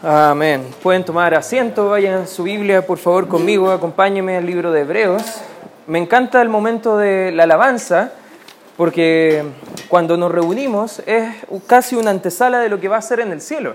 Amén. Pueden tomar asiento, vayan su Biblia por favor conmigo, acompáñenme al libro de Hebreos. Me encanta el momento de la alabanza porque cuando nos reunimos es casi una antesala de lo que va a ser en el cielo.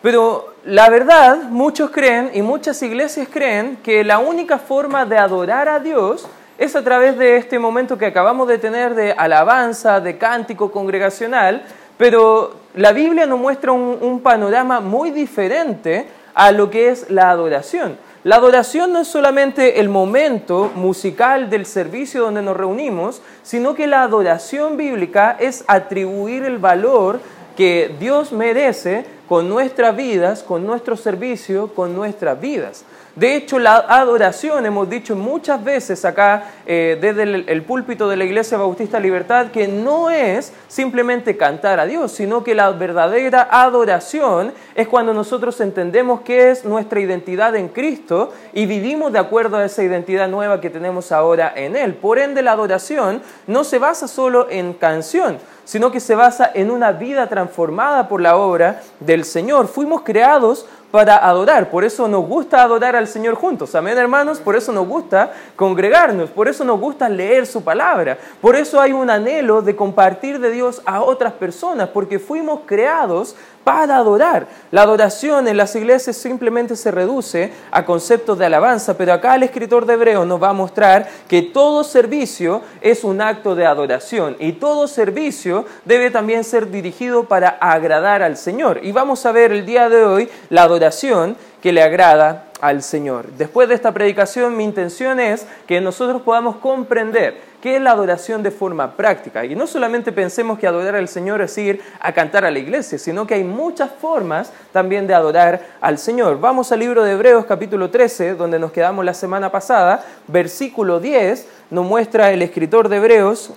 Pero la verdad, muchos creen y muchas iglesias creen que la única forma de adorar a Dios es a través de este momento que acabamos de tener de alabanza, de cántico congregacional, pero la Biblia nos muestra un, panorama muy diferente a lo que es la adoración. La adoración no es solamente el momento musical del servicio donde nos reunimos, sino que la adoración bíblica es atribuir el valor que Dios merece con nuestras vidas, con nuestro servicio, con nuestras vidas. De hecho, la adoración, hemos dicho muchas veces acá eh, desde el, púlpito de la Iglesia Bautista Libertad, que no es simplemente cantar a Dios, sino que la verdadera adoración es cuando nosotros entendemos qué es nuestra identidad en Cristo y vivimos de acuerdo a esa identidad nueva que tenemos ahora en Él. Por ende, la adoración no se basa solo en canción, sino que se basa en una vida transformada por la obra del Señor. Fuimos creados para adorar. Por eso nos gusta adorar al Señor juntos. Amén, hermanos. Por eso nos gusta congregarnos. Por eso nos gusta leer su palabra. Por eso hay un anhelo de compartir de Dios a otras personas. Porque fuimos creados para adorar. La adoración en las iglesias simplemente se reduce a conceptos de alabanza, pero acá el escritor de Hebreo nos va a mostrar que todo servicio es un acto de adoración y todo servicio debe también ser dirigido para agradar al Señor. Y vamos a ver el día de hoy la adoración que le agrada al Señor. Después de esta predicación, mi intención es que nosotros podamos comprender qué es la adoración de forma práctica. Y no solamente pensemos que adorar al Señor es ir a cantar a la iglesia, sino que hay muchas formas también de adorar al Señor. Vamos al libro de Hebreos capítulo 13, donde nos quedamos la semana pasada, versículo 10, nos muestra el escritor de Hebreos,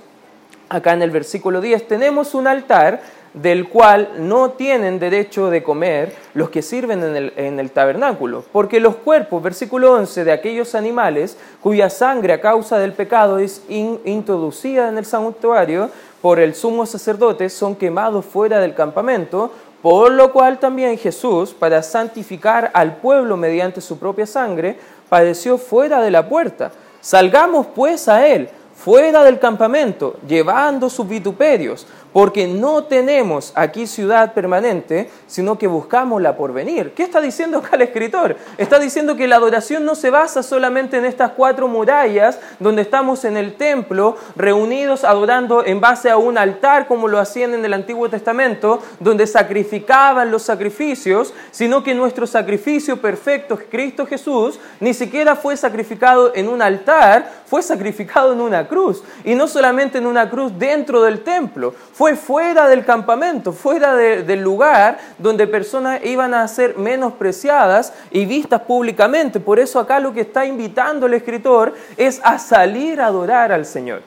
acá en el versículo 10, tenemos un altar del cual no tienen derecho de comer los que sirven en el, tabernáculo, porque los cuerpos, versículo 11, de aquellos animales cuya sangre a causa del pecado es introducida en el santuario por el sumo sacerdote, son quemados fuera del campamento, por lo cual también Jesús, para santificar al pueblo mediante su propia sangre, padeció fuera de la puerta. Salgamos pues a él, fuera del campamento, llevando sus vituperios porque no tenemos aquí ciudad permanente, sino que buscamos la porvenir. ¿Qué está diciendo acá el escritor? Está diciendo que la adoración no se basa solamente en estas cuatro murallas donde estamos en el templo reunidos adorando en base a un altar como lo hacían en el Antiguo Testamento, donde sacrificaban los sacrificios, sino que nuestro sacrificio perfecto, Cristo Jesús, ni siquiera fue sacrificado en un altar, fue sacrificado en una cruz. Y no solamente en una cruz dentro del templo, fue fuera del campamento, fuera del lugar donde personas iban a ser menospreciadas y vistas públicamente. Por eso acá lo que está invitando el escritor es a salir a adorar al Señor.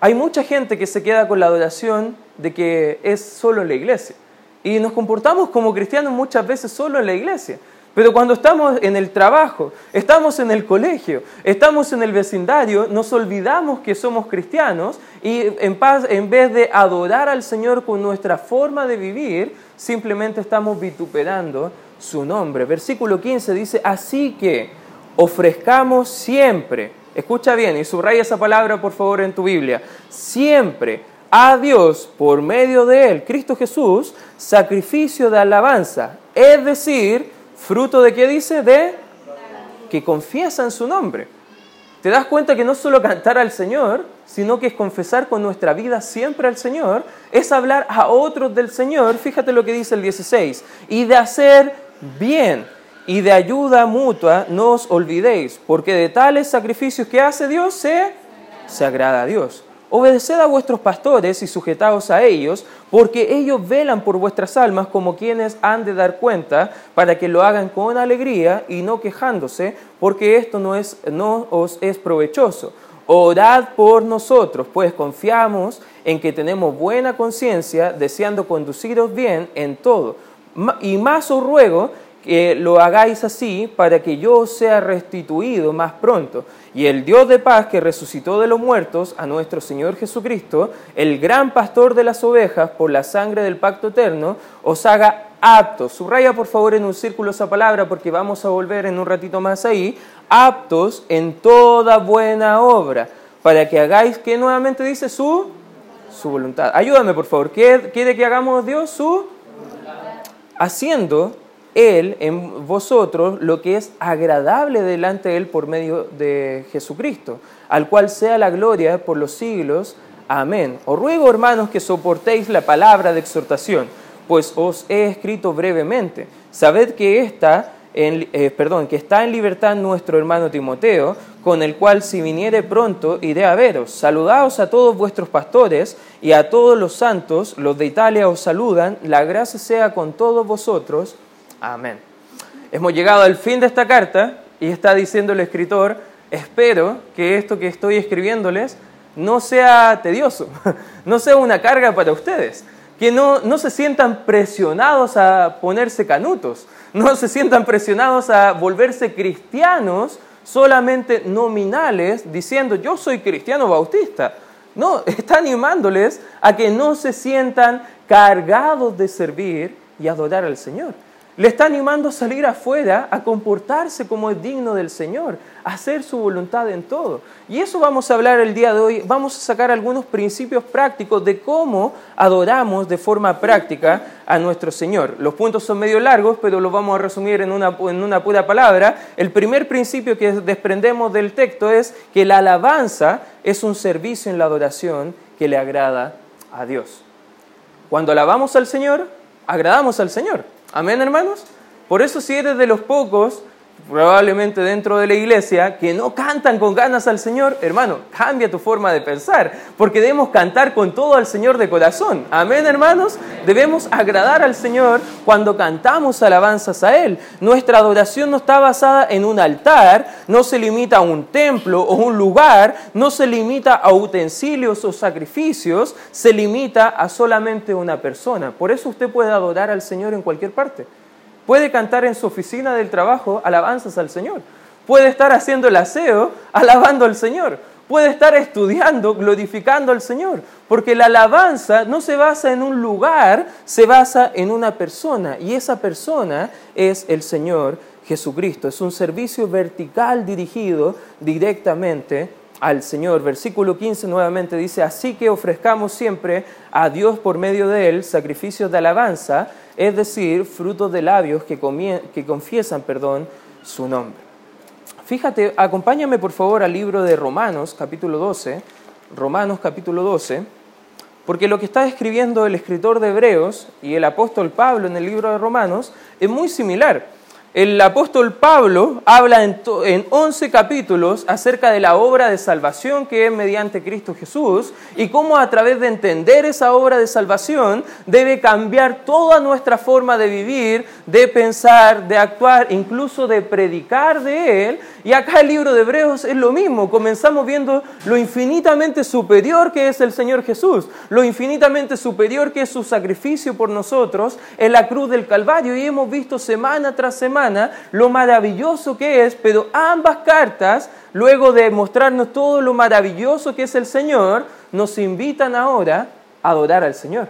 Hay mucha gente que se queda con la adoración de que es solo en la iglesia. Y nos comportamos como cristianos muchas veces solo en la iglesia. Pero cuando estamos en el trabajo, estamos en el colegio, estamos en el vecindario, nos olvidamos que somos cristianos y en, paz, en vez de adorar al Señor con nuestra forma de vivir, simplemente estamos vituperando su nombre. Versículo 15 dice, así que ofrezcamos siempre, escucha bien y subraya esa palabra por favor en tu Biblia, siempre a Dios por medio de Él, Cristo Jesús, sacrificio de alabanza, es decir, ¿Fruto de qué dice? De que confiesan su nombre. Te das cuenta que no solo cantar al Señor, sino que es confesar con nuestra vida siempre al Señor, es hablar a otros del Señor. Fíjate lo que dice el 16. Y de hacer bien y de ayuda mutua no os olvidéis, porque de tales sacrificios que hace Dios se, se agrada a Dios. Obedeced a vuestros pastores y sujetaos a ellos, porque ellos velan por vuestras almas como quienes han de dar cuenta, para que lo hagan con alegría y no quejándose, porque esto no, es, no os es provechoso. Orad por nosotros, pues confiamos en que tenemos buena conciencia, deseando conduciros bien en todo. Y más os ruego que lo hagáis así para que yo sea restituido más pronto. Y el Dios de paz que resucitó de los muertos a nuestro Señor Jesucristo, el gran pastor de las ovejas, por la sangre del pacto eterno, os haga aptos. Subraya por favor en un círculo esa palabra porque vamos a volver en un ratito más ahí. Aptos en toda buena obra. Para que hagáis, ¿qué nuevamente dice? Su, su voluntad. Ayúdame por favor. ¿Qué quiere que hagamos Dios? Su haciendo Él en vosotros lo que es agradable delante de Él por medio de Jesucristo, al cual sea la gloria por los siglos. Amén. Os ruego, hermanos, que soportéis la palabra de exhortación, pues os he escrito brevemente. Sabed que esta en, eh, perdón, que está en libertad nuestro hermano Timoteo, con el cual si viniere pronto iré a veros. Saludaos a todos vuestros pastores y a todos los santos, los de Italia os saludan, la gracia sea con todos vosotros. Amén. Hemos llegado al fin de esta carta y está diciendo el escritor, espero que esto que estoy escribiéndoles no sea tedioso, no sea una carga para ustedes, que no, no se sientan presionados a ponerse canutos, no se sientan presionados a volverse cristianos solamente nominales, diciendo yo soy cristiano bautista. No, está animándoles a que no se sientan cargados de servir y adorar al Señor. Le está animando a salir afuera, a comportarse como es digno del Señor, a hacer su voluntad en todo. Y eso vamos a hablar el día de hoy. Vamos a sacar algunos principios prácticos de cómo adoramos de forma práctica a nuestro Señor. Los puntos son medio largos, pero los vamos a resumir en una, en una pura palabra. El primer principio que desprendemos del texto es que la alabanza es un servicio en la adoración que le agrada a Dios. Cuando alabamos al Señor, agradamos al Señor. Amén, hermanos. Por eso si eres de los pocos, probablemente dentro de la iglesia, que no cantan con ganas al Señor, hermano, cambia tu forma de pensar, porque debemos cantar con todo al Señor de corazón. Amén, hermanos. Debemos agradar al Señor cuando cantamos alabanzas a Él. Nuestra adoración no está basada en un altar, no se limita a un templo o un lugar, no se limita a utensilios o sacrificios, se limita a solamente una persona. Por eso usted puede adorar al Señor en cualquier parte. Puede cantar en su oficina del trabajo alabanzas al Señor. Puede estar haciendo el aseo alabando al Señor. Puede estar estudiando, glorificando al Señor. Porque la alabanza no se basa en un lugar, se basa en una persona. Y esa persona es el Señor Jesucristo. Es un servicio vertical dirigido directamente al Señor. Versículo 15 nuevamente dice, así que ofrezcamos siempre a Dios por medio de Él sacrificios de alabanza es decir, frutos de labios que, confiesan perdón, su nombre. Fíjate, acompáñame por favor al libro de Romanos, capítulo 12, Romanos capítulo 12, porque lo que está escribiendo el escritor de Hebreos y el apóstol Pablo en el libro de Romanos es muy similar. El apóstol Pablo habla en, en 11 capítulos acerca de la obra de salvación que es mediante Cristo Jesús y cómo a través de entender esa obra de salvación debe cambiar toda nuestra forma de vivir, de pensar, de actuar, incluso de predicar de Él. Y acá el libro de Hebreos es lo mismo. Comenzamos viendo lo infinitamente superior que es el Señor Jesús, lo infinitamente superior que es su sacrificio por nosotros en la cruz del Calvario y hemos visto semana tras semana lo maravilloso que es, pero ambas cartas, luego de mostrarnos todo lo maravilloso que es el Señor, nos invitan ahora a adorar al Señor,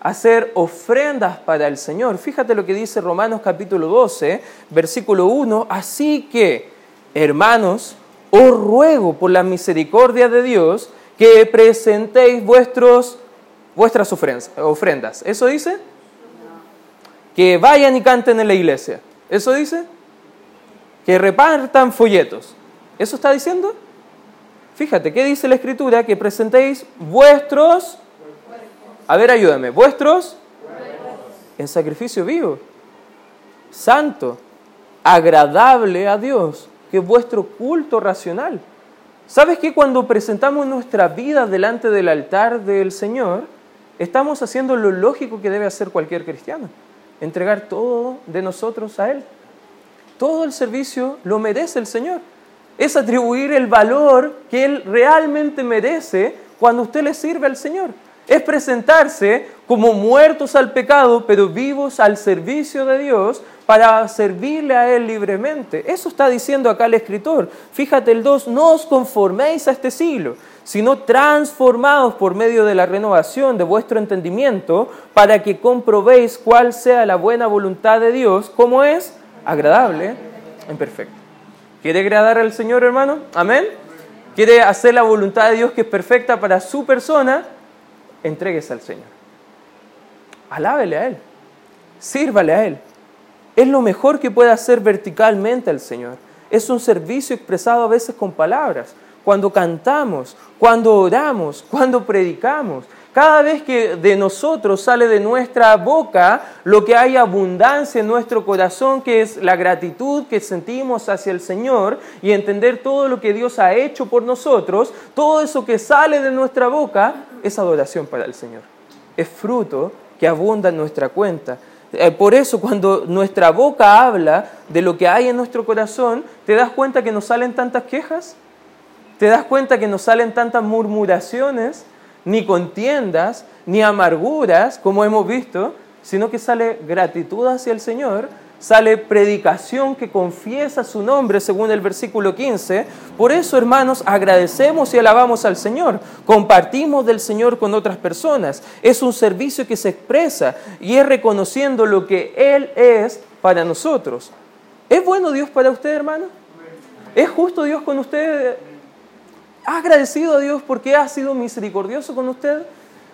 hacer ofrendas para el Señor. Fíjate lo que dice Romanos capítulo 12, versículo 1, así que, hermanos, os ruego por la misericordia de Dios que presentéis vuestros, vuestras ofrendas. ¿Eso dice? Que vayan y canten en la iglesia. ¿Eso dice? Que repartan folletos. ¿Eso está diciendo? Fíjate, ¿qué dice la escritura? Que presentéis vuestros... A ver, ayúdame. Vuestros en sacrificio vivo, santo, agradable a Dios, que es vuestro culto racional. ¿Sabes que cuando presentamos nuestra vida delante del altar del Señor, estamos haciendo lo lógico que debe hacer cualquier cristiano? entregar todo de nosotros a Él. Todo el servicio lo merece el Señor. Es atribuir el valor que Él realmente merece cuando usted le sirve al Señor. Es presentarse como muertos al pecado, pero vivos al servicio de Dios, para servirle a Él libremente. Eso está diciendo acá el escritor. Fíjate el 2, no os conforméis a este siglo, sino transformados por medio de la renovación de vuestro entendimiento, para que comprobéis cuál sea la buena voluntad de Dios, como es agradable en perfecto. ¿Quiere agradar al Señor, hermano? Amén. ¿Quiere hacer la voluntad de Dios que es perfecta para su persona? Entréguese al Señor. Alábele a Él. Sírvale a Él. Es lo mejor que puede hacer verticalmente al Señor. Es un servicio expresado a veces con palabras. Cuando cantamos, cuando oramos, cuando predicamos. Cada vez que de nosotros sale de nuestra boca lo que hay abundancia en nuestro corazón, que es la gratitud que sentimos hacia el Señor y entender todo lo que Dios ha hecho por nosotros, todo eso que sale de nuestra boca es adoración para el Señor. Es fruto que abunda en nuestra cuenta. Eh, por eso cuando nuestra boca habla de lo que hay en nuestro corazón, ¿te das cuenta que nos salen tantas quejas? ¿Te das cuenta que nos salen tantas murmuraciones? Ni contiendas, ni amarguras, como hemos visto, sino que sale gratitud hacia el Señor sale predicación que confiesa su nombre, según el versículo 15. Por eso, hermanos, agradecemos y alabamos al Señor. Compartimos del Señor con otras personas. Es un servicio que se expresa y es reconociendo lo que Él es para nosotros. ¿Es bueno Dios para usted, hermano? ¿Es justo Dios con usted? ¿Ha agradecido a Dios porque ha sido misericordioso con usted?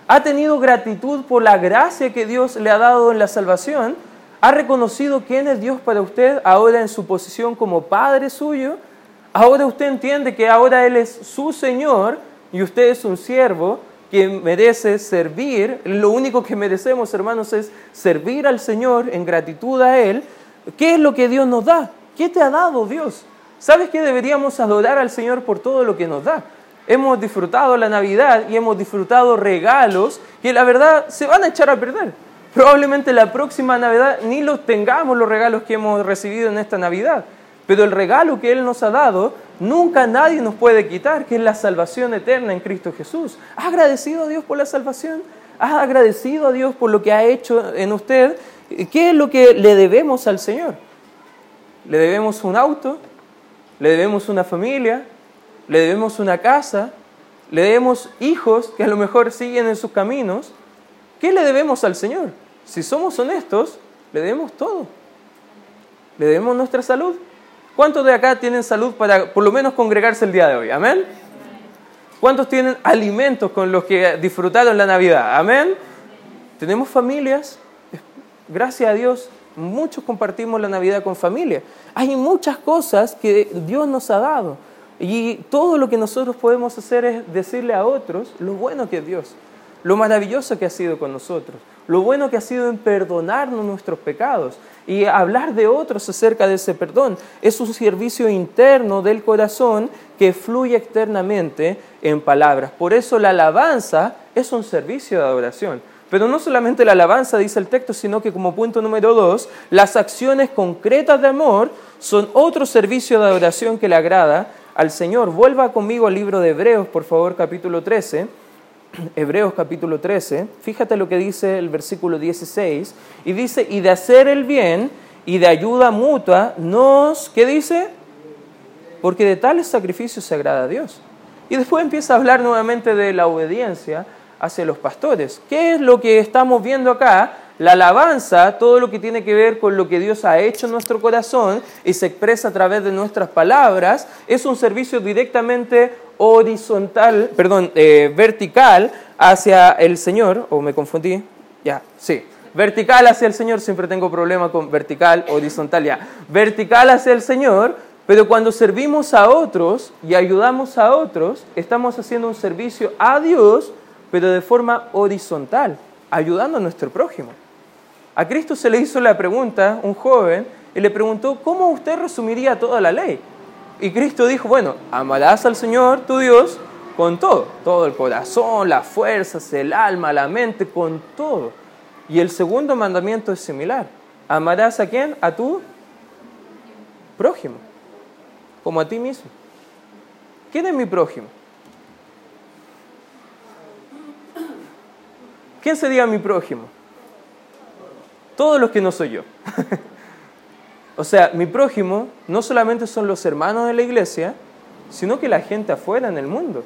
¿Ha tenido gratitud por la gracia que Dios le ha dado en la salvación? ¿Ha reconocido quién es Dios para usted ahora en su posición como Padre suyo? Ahora usted entiende que ahora Él es su Señor y usted es un siervo que merece servir. Lo único que merecemos, hermanos, es servir al Señor en gratitud a Él. ¿Qué es lo que Dios nos da? ¿Qué te ha dado Dios? ¿Sabes que deberíamos adorar al Señor por todo lo que nos da? Hemos disfrutado la Navidad y hemos disfrutado regalos que la verdad se van a echar a perder. Probablemente la próxima Navidad ni los tengamos los regalos que hemos recibido en esta Navidad. Pero el regalo que Él nos ha dado, nunca nadie nos puede quitar, que es la salvación eterna en Cristo Jesús. ¿Ha agradecido a Dios por la salvación? ¿Ha agradecido a Dios por lo que ha hecho en usted? ¿Qué es lo que le debemos al Señor? ¿Le debemos un auto? ¿Le debemos una familia? ¿Le debemos una casa? ¿Le debemos hijos que a lo mejor siguen en sus caminos? ¿Qué le debemos al Señor? Si somos honestos, le debemos todo. Le debemos nuestra salud. ¿Cuántos de acá tienen salud para por lo menos congregarse el día de hoy? Amén. ¿Cuántos tienen alimentos con los que disfrutaron la Navidad? Amén. Tenemos familias. Gracias a Dios, muchos compartimos la Navidad con familia. Hay muchas cosas que Dios nos ha dado. Y todo lo que nosotros podemos hacer es decirle a otros lo bueno que es Dios lo maravilloso que ha sido con nosotros, lo bueno que ha sido en perdonarnos nuestros pecados y hablar de otros acerca de ese perdón. Es un servicio interno del corazón que fluye externamente en palabras. Por eso la alabanza es un servicio de adoración. Pero no solamente la alabanza, dice el texto, sino que como punto número dos, las acciones concretas de amor son otro servicio de adoración que le agrada al Señor. Vuelva conmigo al libro de Hebreos, por favor, capítulo 13. Hebreos capítulo 13, fíjate lo que dice el versículo 16, y dice, y de hacer el bien y de ayuda mutua nos, ¿qué dice? Porque de tales sacrificios se agrada a Dios. Y después empieza a hablar nuevamente de la obediencia hacia los pastores. ¿Qué es lo que estamos viendo acá? La alabanza, todo lo que tiene que ver con lo que Dios ha hecho en nuestro corazón y se expresa a través de nuestras palabras, es un servicio directamente horizontal, perdón, eh, vertical hacia el Señor, o me confundí, ya, sí, vertical hacia el Señor, siempre tengo problema con vertical, horizontal, ya, vertical hacia el Señor, pero cuando servimos a otros y ayudamos a otros, estamos haciendo un servicio a Dios, pero de forma horizontal, ayudando a nuestro prójimo. A Cristo se le hizo la pregunta, un joven, y le preguntó, ¿cómo usted resumiría toda la ley? Y Cristo dijo, bueno, amarás al Señor, tu Dios, con todo, todo el corazón, las fuerzas, el alma, la mente, con todo. Y el segundo mandamiento es similar. Amarás a quién? A tu prójimo, como a ti mismo. ¿Quién es mi prójimo? ¿Quién sería mi prójimo? Todos los que no soy yo. O sea, mi prójimo no solamente son los hermanos de la iglesia, sino que la gente afuera en el mundo.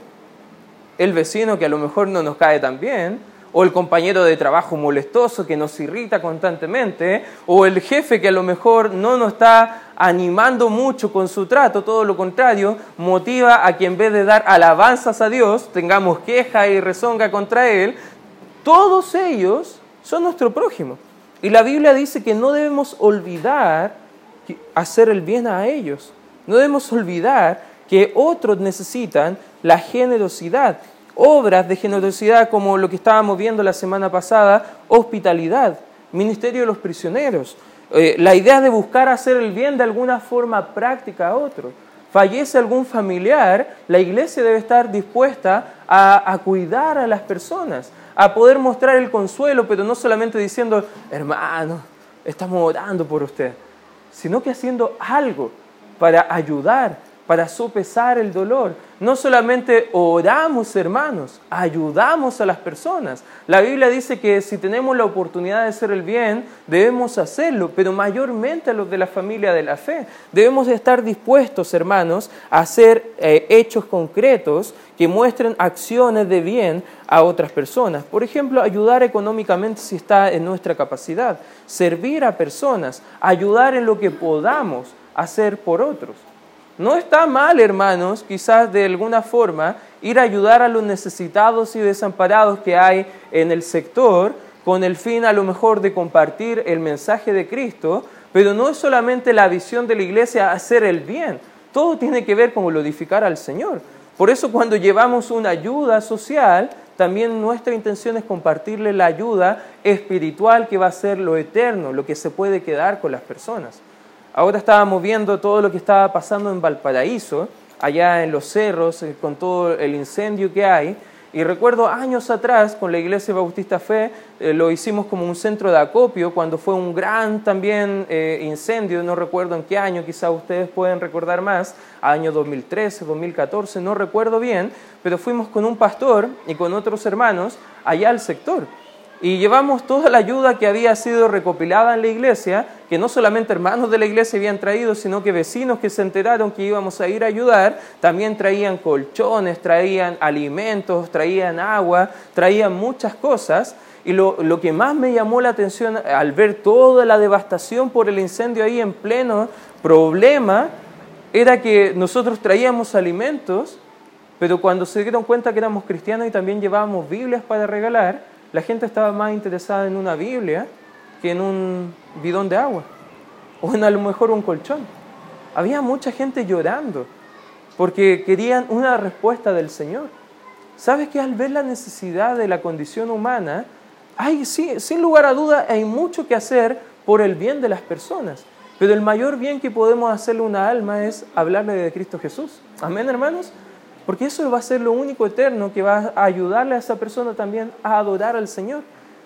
El vecino que a lo mejor no nos cae tan bien, o el compañero de trabajo molestoso que nos irrita constantemente, o el jefe que a lo mejor no nos está animando mucho con su trato, todo lo contrario, motiva a que en vez de dar alabanzas a Dios, tengamos queja y rezonga contra Él, todos ellos son nuestro prójimo. Y la Biblia dice que no debemos olvidar hacer el bien a ellos. No debemos olvidar que otros necesitan la generosidad obras de generosidad como lo que estábamos viendo la semana pasada, hospitalidad, ministerio de los prisioneros, eh, la idea de buscar hacer el bien de alguna forma práctica a otro. Fallece algún familiar, la iglesia debe estar dispuesta a, a cuidar a las personas, a poder mostrar el consuelo, pero no solamente diciendo, hermano, estamos orando por usted, sino que haciendo algo para ayudar, para sopesar el dolor. No solamente oramos, hermanos, ayudamos a las personas. La Biblia dice que si tenemos la oportunidad de hacer el bien, debemos hacerlo, pero mayormente a los de la familia de la fe. Debemos estar dispuestos, hermanos, a hacer eh, hechos concretos que muestren acciones de bien a otras personas. Por ejemplo, ayudar económicamente si está en nuestra capacidad, servir a personas, ayudar en lo que podamos hacer por otros. No está mal, hermanos, quizás de alguna forma, ir a ayudar a los necesitados y desamparados que hay en el sector con el fin a lo mejor de compartir el mensaje de Cristo, pero no es solamente la visión de la iglesia hacer el bien, todo tiene que ver con glorificar al Señor. Por eso cuando llevamos una ayuda social, también nuestra intención es compartirle la ayuda espiritual que va a ser lo eterno, lo que se puede quedar con las personas. Ahora estábamos viendo todo lo que estaba pasando en Valparaíso, allá en los cerros, eh, con todo el incendio que hay. Y recuerdo años atrás, con la Iglesia Bautista Fe, eh, lo hicimos como un centro de acopio, cuando fue un gran también eh, incendio, no recuerdo en qué año, quizás ustedes pueden recordar más, año 2013, 2014, no recuerdo bien, pero fuimos con un pastor y con otros hermanos allá al sector y llevamos toda la ayuda que había sido recopilada en la iglesia, que no solamente hermanos de la iglesia habían traído, sino que vecinos que se enteraron que íbamos a ir a ayudar, también traían colchones, traían alimentos, traían agua, traían muchas cosas. Y lo, lo que más me llamó la atención al ver toda la devastación por el incendio ahí en pleno problema, era que nosotros traíamos alimentos, pero cuando se dieron cuenta que éramos cristianos y también llevábamos Biblias para regalar, la gente estaba más interesada en una Biblia que en un bidón de agua o en a lo mejor un colchón. Había mucha gente llorando porque querían una respuesta del Señor. ¿Sabes que al ver la necesidad de la condición humana, hay, sí, sin lugar a duda, hay mucho que hacer por el bien de las personas? Pero el mayor bien que podemos hacerle a una alma es hablarle de Cristo Jesús. Amén, hermanos. Porque eso va a ser lo único eterno que va a ayudarle a esa persona también a adorar al Señor.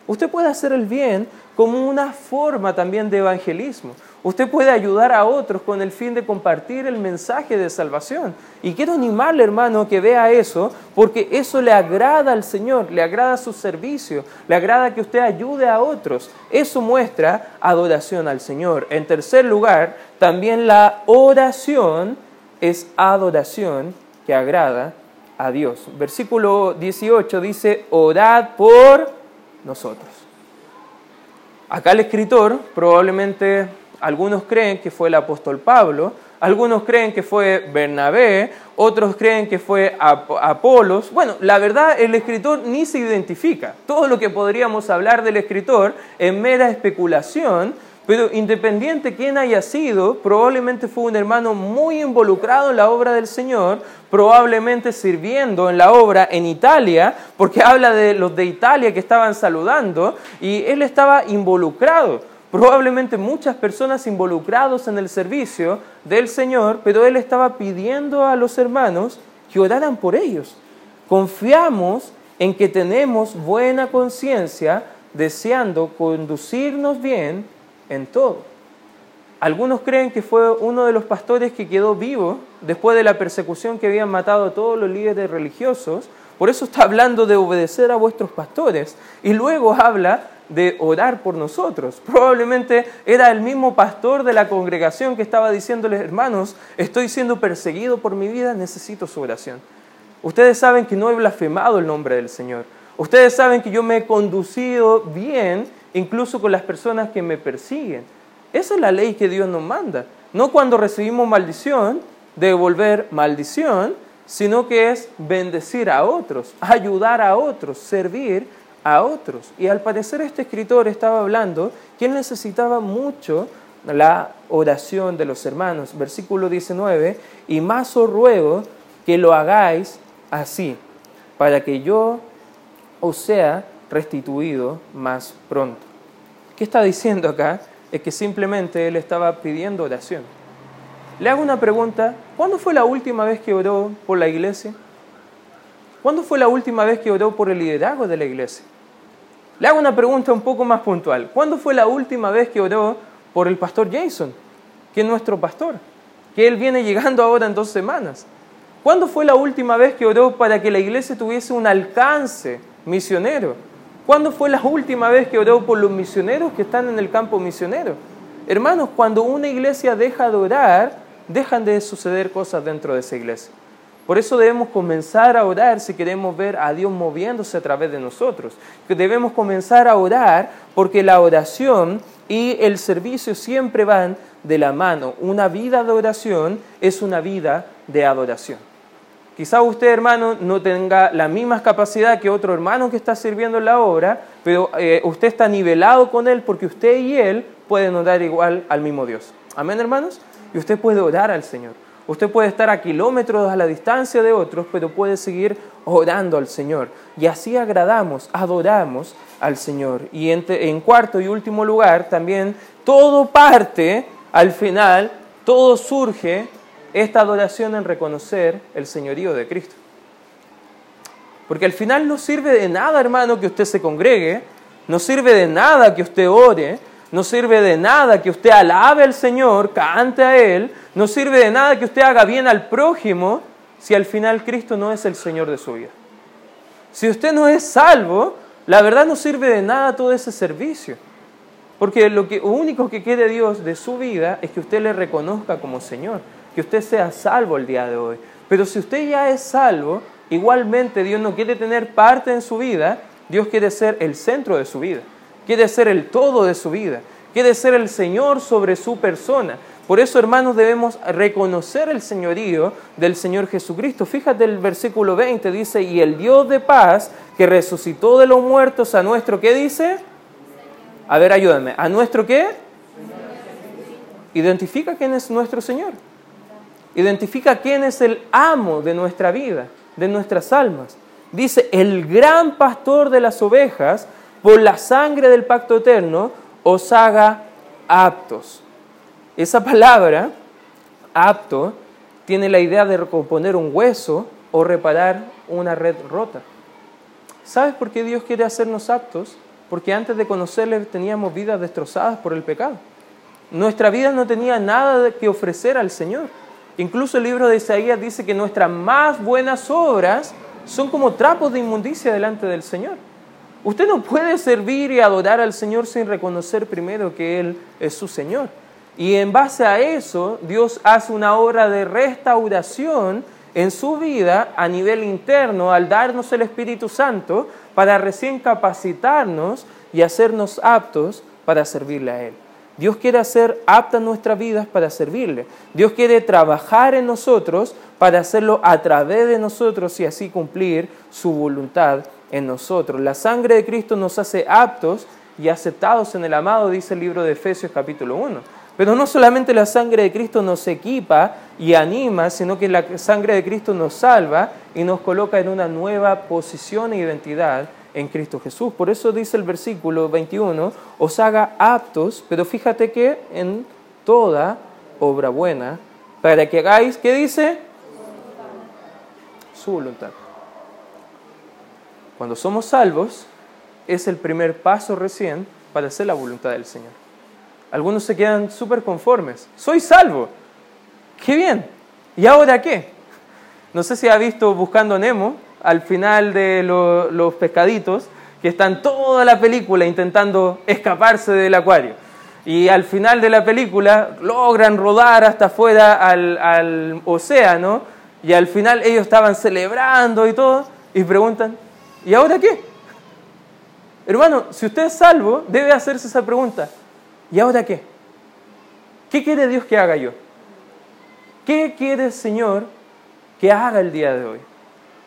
Usted puede hacer el bien como una forma también de evangelismo. Usted puede ayudar a otros con el fin de compartir el mensaje de salvación. Y quiero animarle, hermano, que vea eso, porque eso le agrada al Señor, le agrada su servicio, le agrada que usted ayude a otros. Eso muestra adoración al Señor. En tercer lugar, también la oración es adoración que agrada a Dios. Versículo 18 dice, orad por nosotros. Acá el escritor, probablemente algunos creen que fue el apóstol Pablo, algunos creen que fue Bernabé, otros creen que fue Apolos. Bueno, la verdad el escritor ni se identifica. Todo lo que podríamos hablar del escritor es mera especulación pero independiente quién haya sido, probablemente fue un hermano muy involucrado en la obra del Señor, probablemente sirviendo en la obra en Italia, porque habla de los de Italia que estaban saludando, y él estaba involucrado. Probablemente muchas personas involucrados en el servicio del Señor, pero él estaba pidiendo a los hermanos que oraran por ellos. Confiamos en que tenemos buena conciencia, deseando conducirnos bien en todo. Algunos creen que fue uno de los pastores que quedó vivo después de la persecución que habían matado a todos los líderes religiosos. Por eso está hablando de obedecer a vuestros pastores. Y luego habla de orar por nosotros. Probablemente era el mismo pastor de la congregación que estaba diciéndoles, hermanos, estoy siendo perseguido por mi vida, necesito su oración. Ustedes saben que no he blasfemado el nombre del Señor. Ustedes saben que yo me he conducido bien incluso con las personas que me persiguen. Esa es la ley que Dios nos manda. No cuando recibimos maldición, devolver maldición, sino que es bendecir a otros, ayudar a otros, servir a otros. Y al parecer este escritor estaba hablando que él necesitaba mucho la oración de los hermanos. Versículo 19, y más os ruego que lo hagáis así, para que yo os sea restituido más pronto. ¿Qué está diciendo acá? Es que simplemente él estaba pidiendo oración. Le hago una pregunta, ¿cuándo fue la última vez que oró por la iglesia? ¿Cuándo fue la última vez que oró por el liderazgo de la iglesia? Le hago una pregunta un poco más puntual. ¿Cuándo fue la última vez que oró por el pastor Jason, que es nuestro pastor? Que él viene llegando ahora en dos semanas. ¿Cuándo fue la última vez que oró para que la iglesia tuviese un alcance misionero? ¿Cuándo fue la última vez que oró por los misioneros que están en el campo misionero? Hermanos, cuando una iglesia deja de orar, dejan de suceder cosas dentro de esa iglesia. Por eso debemos comenzar a orar si queremos ver a Dios moviéndose a través de nosotros. Debemos comenzar a orar porque la oración y el servicio siempre van de la mano. Una vida de oración es una vida de adoración. Quizá usted, hermano, no tenga la misma capacidad que otro hermano que está sirviendo en la obra, pero eh, usted está nivelado con él porque usted y él pueden orar igual al mismo Dios. Amén, hermanos. Y usted puede orar al Señor. Usted puede estar a kilómetros a la distancia de otros, pero puede seguir orando al Señor. Y así agradamos, adoramos al Señor. Y en, cuarto y último lugar, también todo parte, al final, todo surge esta adoración en reconocer el señorío de Cristo. Porque al final no sirve de nada, hermano, que usted se congregue, no sirve de nada que usted ore, no sirve de nada que usted alabe al Señor, cante a Él, no sirve de nada que usted haga bien al prójimo si al final Cristo no es el Señor de su vida. Si usted no es salvo, la verdad no sirve de nada todo ese servicio. Porque lo, que, único que quiere Dios de su vida es que usted le reconozca como Señor, que usted sea salvo el día de hoy. Pero si usted ya es salvo, igualmente Dios no quiere tener parte en su vida, Dios quiere ser el centro de su vida quiere ser el todo de su vida, quiere ser el Señor sobre su persona. Por eso, hermanos, debemos reconocer el señorío del Señor Jesucristo. Fíjate el versículo 20, dice, y el Dios de paz que resucitó de los muertos a nuestro, ¿qué dice? A ver, ayúdame, ¿a nuestro qué? Identifica quién es nuestro Señor. Identifica quién es el amo de nuestra vida, de nuestras almas. Dice, el gran pastor de las ovejas por la sangre del pacto eterno, os haga aptos. Esa palabra, apto, tiene la idea de recomponer un hueso o reparar una red rota. ¿Sabes por qué Dios quiere hacernos aptos? Porque antes de conocerle teníamos vidas destrozadas por el pecado. Nuestra vida no tenía nada que ofrecer al Señor. Incluso el libro de Isaías dice que nuestras más buenas obras son como trapos de inmundicia delante del Señor. Usted no puede servir y adorar al Señor sin reconocer primero que Él es su Señor. Y en base a eso, Dios hace una obra de restauración en su vida a nivel interno al darnos el Espíritu Santo para recién capacitarnos y hacernos aptos para servirle a Él. Dios quiere hacer aptas nuestras vidas para servirle. Dios quiere trabajar en nosotros para hacerlo a través de nosotros y así cumplir su voluntad en nosotros. La sangre de Cristo nos hace aptos y aceptados en el amado, dice el libro de Efesios capítulo 1. Pero no solamente la sangre de Cristo nos equipa y anima, sino que la sangre de Cristo nos salva y nos coloca en una nueva posición e identidad en Cristo Jesús. Por eso dice el versículo 21, os haga aptos, pero fíjate que en toda obra buena, para que hagáis, ¿qué dice? Su voluntad. Cuando somos salvos, es el primer paso recién para hacer la voluntad del Señor. Algunos se quedan súper conformes. Soy salvo. Qué bien. ¿Y ahora qué? No sé si ha visto Buscando Nemo, al final de los pescaditos, que están toda la película intentando escaparse del acuario. Y al final de la película logran rodar hasta afuera al, al océano y al final ellos estaban celebrando y todo y preguntan, ¿y ahora qué? Hermano, si usted es salvo, debe hacerse esa pregunta. ¿Y ahora qué? ¿Qué quiere Dios que haga yo? ¿Qué quiere el Señor que haga el día de hoy?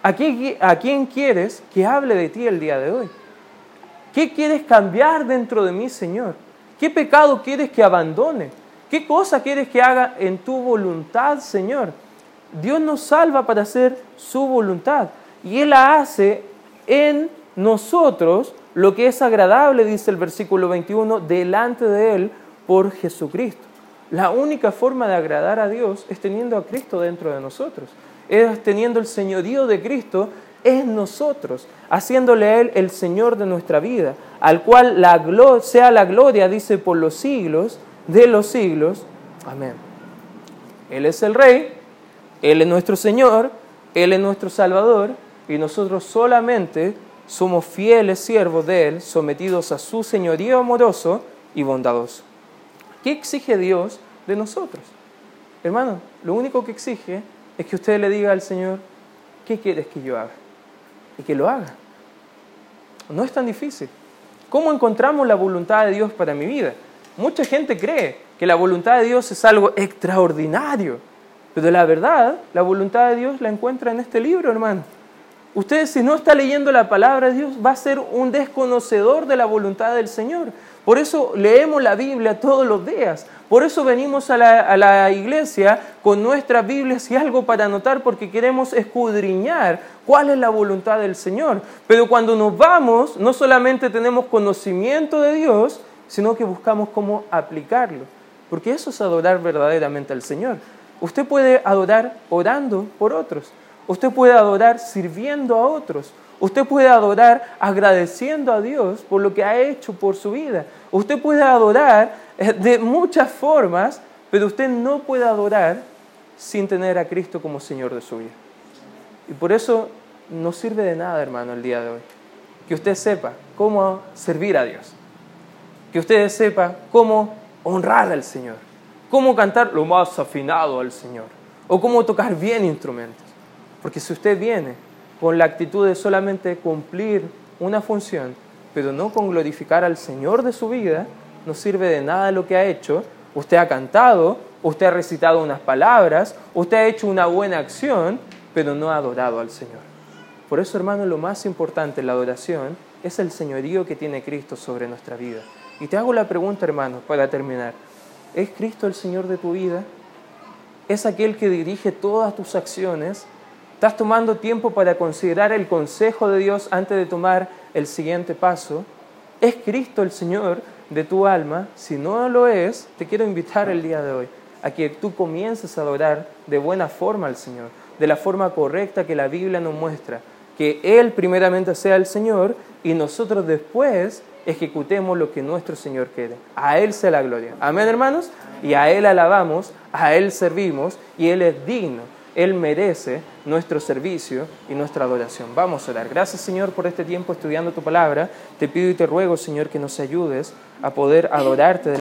¿A, ¿A quién quieres que hable de ti el día de hoy? ¿Qué quieres cambiar dentro de mí, Señor? ¿Qué pecado quieres que abandone? ¿Qué cosa quieres que haga en tu voluntad, Señor? Dios nos salva para hacer su voluntad y Él la hace en nosotros lo que es agradable, dice el versículo 21, delante de Él por Jesucristo. La única forma de agradar a Dios es teniendo a Cristo dentro de nosotros, es teniendo el señorío de Cristo en nosotros, haciéndole a Él el Señor de nuestra vida, al cual la sea la gloria, dice, por los siglos de los siglos. Amén. Él es el Rey, Él es nuestro Señor, Él es nuestro Salvador, y nosotros solamente somos fieles siervos de Él, sometidos a su señorío amoroso y bondadoso. ¿Qué exige Dios de nosotros? Hermano, lo único que exige es que usted le diga al Señor, ¿qué quieres que yo haga? Y que lo haga. No es tan difícil. ¿Cómo encontramos la voluntad de Dios para mi vida? Mucha gente cree que la voluntad de Dios es algo extraordinario, pero la verdad, la voluntad de Dios la encuentra en este libro, hermano. Usted si no está leyendo la palabra de Dios va a ser un desconocedor de la voluntad del Señor. Por eso leemos la Biblia todos los días. Por eso venimos a la, iglesia con nuestras Biblias y algo para anotar porque queremos escudriñar cuál es la voluntad del Señor. Pero cuando nos vamos, no solamente tenemos conocimiento de Dios, sino que buscamos cómo aplicarlo. Porque eso es adorar verdaderamente al Señor. Usted puede adorar orando por otros. Usted puede adorar sirviendo a otros. Usted puede adorar agradeciendo a Dios por lo que ha hecho por su vida. Usted puede adorar eh, de muchas formas, pero usted no puede adorar sin tener a Cristo como Señor de su vida. Y por eso no sirve de nada, hermano, el día de hoy. Que usted sepa cómo servir a Dios. Que usted sepa cómo honrar al Señor. Cómo cantar lo más afinado al Señor. O cómo tocar bien instrumentos. Porque si usted viene con la actitud de solamente cumplir una función, pero no con glorificar al Señor de su vida, no sirve de nada lo que ha hecho. Usted ha cantado, usted ha recitado unas palabras, usted ha hecho una buena acción, pero no ha adorado al Señor. Por eso, hermano, lo más importante en la adoración es el señorío que tiene Cristo sobre nuestra vida. Y te hago la pregunta, hermano, para terminar. ¿Es Cristo el Señor de tu vida? ¿Es aquel que dirige todas tus acciones? ¿Estás tomando tiempo para considerar el consejo de Dios antes de tomar el siguiente paso? ¿Es Cristo el Señor de tu alma? Si no lo es, te quiero invitar el día de hoy a que tú comiences a adorar de buena forma al Señor, de la forma correcta que la Biblia nos muestra, que Él primeramente sea el Señor y nosotros después ejecutemos lo que nuestro Señor quiere. A Él sea la gloria. Amén, hermanos. Y a Él alabamos, a Él servimos y Él es digno él merece nuestro servicio y nuestra adoración. Vamos a orar. Gracias Señor por este tiempo estudiando tu palabra. Te pido y te ruego Señor que nos ayudes a poder adorarte.